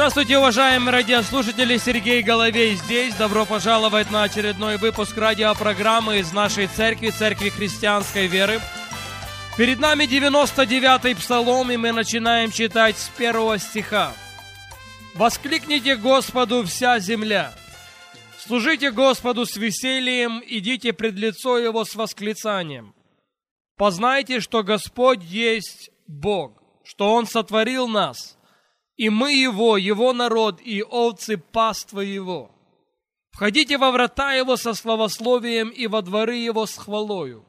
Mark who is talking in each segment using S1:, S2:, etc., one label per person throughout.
S1: Здравствуйте, уважаемые радиослушатели! Сергей Головей здесь. Добро пожаловать на очередной выпуск радиопрограммы из нашей церкви, Церкви Христианской Веры. Перед нами 99-й псалом, и мы начинаем читать с первого стиха. «Воскликните Господу вся земля! Служите Господу с весельем, идите пред лицо Его с восклицанием. Познайте, что Господь есть Бог, что Он сотворил нас – и мы Его, Его народ, и овцы паства Его. Входите во врата Его со словословием и во дворы Его с хвалою.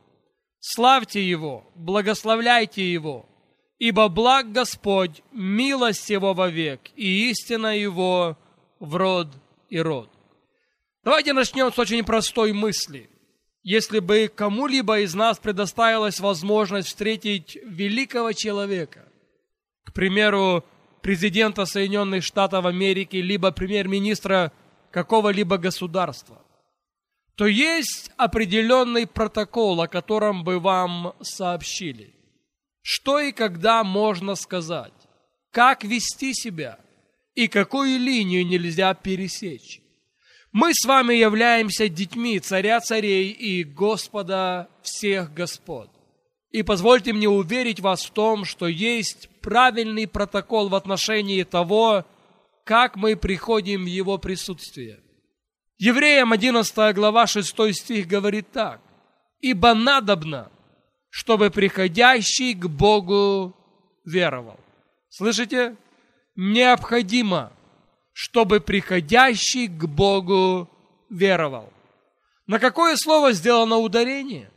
S1: Славьте Его, благословляйте Его, ибо благ Господь, милость Его вовек, и истина Его в род и род. Давайте начнем с очень простой мысли. Если бы кому-либо из нас предоставилась возможность встретить великого человека, к примеру, президента Соединенных Штатов Америки, либо премьер-министра какого-либо государства, то есть определенный протокол, о котором бы вам сообщили. Что и когда можно сказать, как вести себя и какую линию нельзя пересечь. Мы с вами являемся детьми царя царей и Господа всех господ. И позвольте мне уверить вас в том, что есть правильный протокол в отношении того, как мы приходим в Его присутствие. Евреям 11 глава 6 стих говорит так. «Ибо надобно, чтобы приходящий к Богу веровал». Слышите? Необходимо, чтобы приходящий к Богу веровал. На какое слово сделано ударение?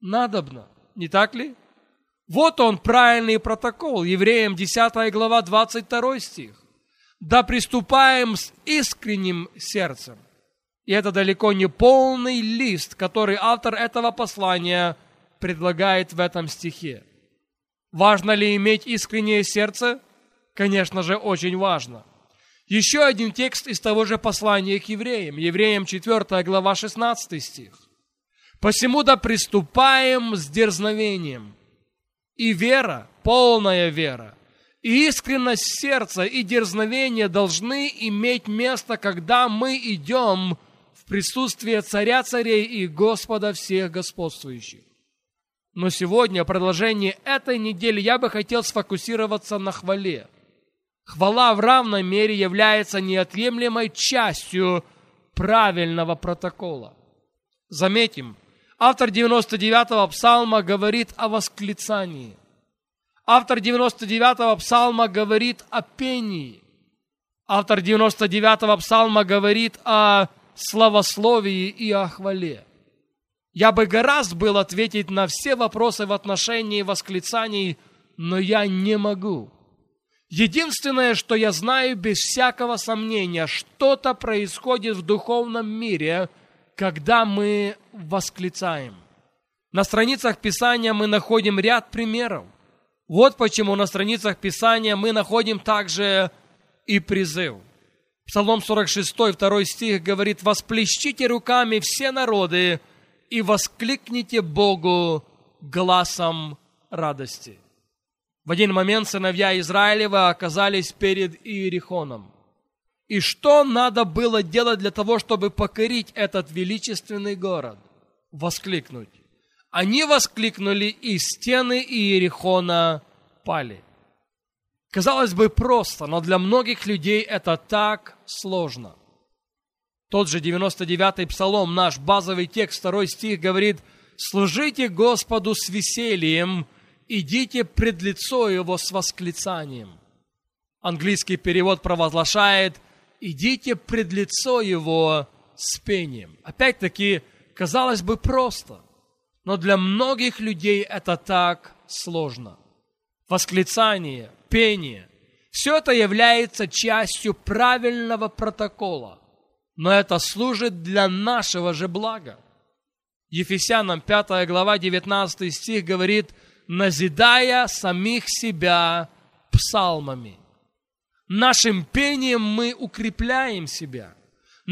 S1: Надобно. Не так ли? Вот он, правильный протокол. Евреям 10 глава 22 стих. Да приступаем с искренним сердцем. И это далеко не полный лист, который автор этого послания предлагает в этом стихе. Важно ли иметь искреннее сердце? Конечно же, очень важно. Еще один текст из того же послания к евреям. Евреям 4 глава 16 стих. Посему да приступаем с дерзновением. И вера, полная вера, и искренность сердца, и дерзновение должны иметь место, когда мы идем в присутствие Царя Царей и Господа всех господствующих. Но сегодня, в продолжении этой недели, я бы хотел сфокусироваться на хвале. Хвала в равной мере является неотъемлемой частью правильного протокола. Заметим, Автор 99-го псалма говорит о восклицании. Автор 99-го псалма говорит о пении. Автор 99-го псалма говорит о славословии и о хвале. Я бы гораздо был ответить на все вопросы в отношении восклицаний, но я не могу. Единственное, что я знаю без всякого сомнения, что-то происходит в духовном мире – когда мы восклицаем. На страницах Писания мы находим ряд примеров. Вот почему на страницах Писания мы находим также и призыв. Псалом 46, 2 стих говорит, «Восплещите руками все народы и воскликните Богу глазом радости». В один момент сыновья Израилева оказались перед Иерихоном – и что надо было делать для того, чтобы покорить этот величественный город? Воскликнуть. Они воскликнули, и стены Иерихона пали. Казалось бы, просто, но для многих людей это так сложно. Тот же 99-й псалом, наш базовый текст, второй стих, говорит, «Служите Господу с весельем, идите пред лицо Его с восклицанием». Английский перевод провозглашает – идите пред лицо Его с пением. Опять-таки, казалось бы, просто, но для многих людей это так сложно. Восклицание, пение – все это является частью правильного протокола, но это служит для нашего же блага. Ефесянам 5 глава 19 стих говорит, назидая самих себя псалмами. Нашим пением мы укрепляем себя.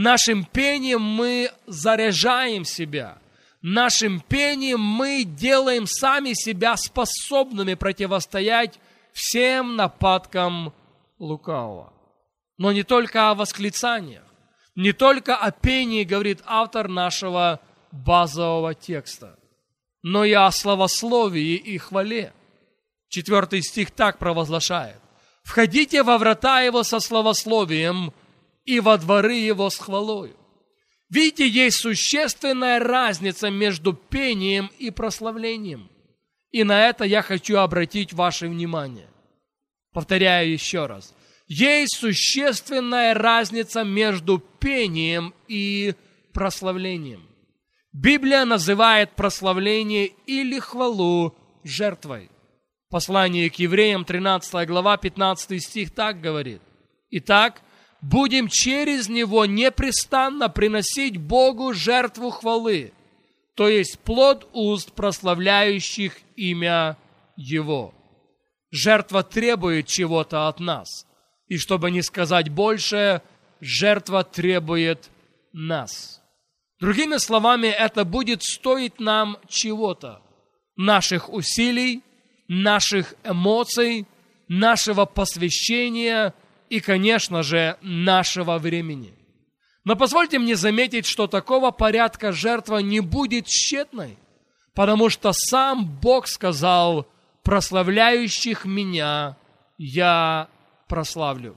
S1: Нашим пением мы заряжаем себя. Нашим пением мы делаем сами себя способными противостоять всем нападкам лукавого. Но не только о восклицаниях, не только о пении говорит автор нашего базового текста, но и о словословии и хвале. Четвертый стих так провозглашает. «Входите во врата его со словословием и во дворы его с хвалою». Видите, есть существенная разница между пением и прославлением. И на это я хочу обратить ваше внимание. Повторяю еще раз. Есть существенная разница между пением и прославлением. Библия называет прославление или хвалу жертвой. Послание к евреям, 13 глава, 15 стих так говорит. Итак, будем через него непрестанно приносить Богу жертву хвалы, то есть плод уст, прославляющих имя Его. Жертва требует чего-то от нас. И чтобы не сказать больше, жертва требует нас. Другими словами, это будет стоить нам чего-то. Наших усилий, наших эмоций, нашего посвящения и, конечно же, нашего времени. Но позвольте мне заметить, что такого порядка жертва не будет тщетной, потому что сам Бог сказал, прославляющих меня я прославлю.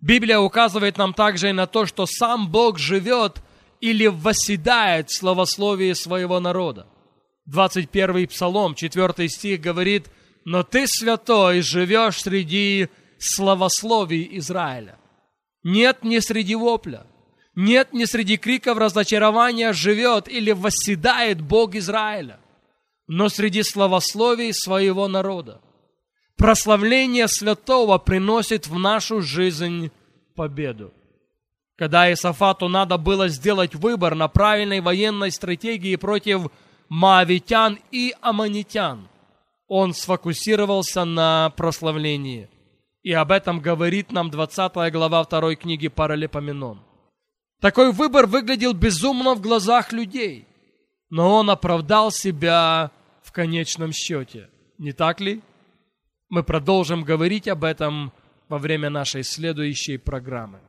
S1: Библия указывает нам также и на то, что сам Бог живет или восседает в словословии своего народа. 21 Псалом, 4 стих говорит, «Но ты святой живешь среди словословий Израиля». Нет не среди вопля, нет не среди криков разочарования живет или восседает Бог Израиля, но среди словословий своего народа. Прославление святого приносит в нашу жизнь победу. Когда Исафату надо было сделать выбор на правильной военной стратегии против маавитян и аманитян, он сфокусировался на прославлении. И об этом говорит нам 20 глава 2 книги Паралипоменон. Такой выбор выглядел безумно в глазах людей, но он оправдал себя в конечном счете. Не так ли? Мы продолжим говорить об этом во время нашей следующей программы.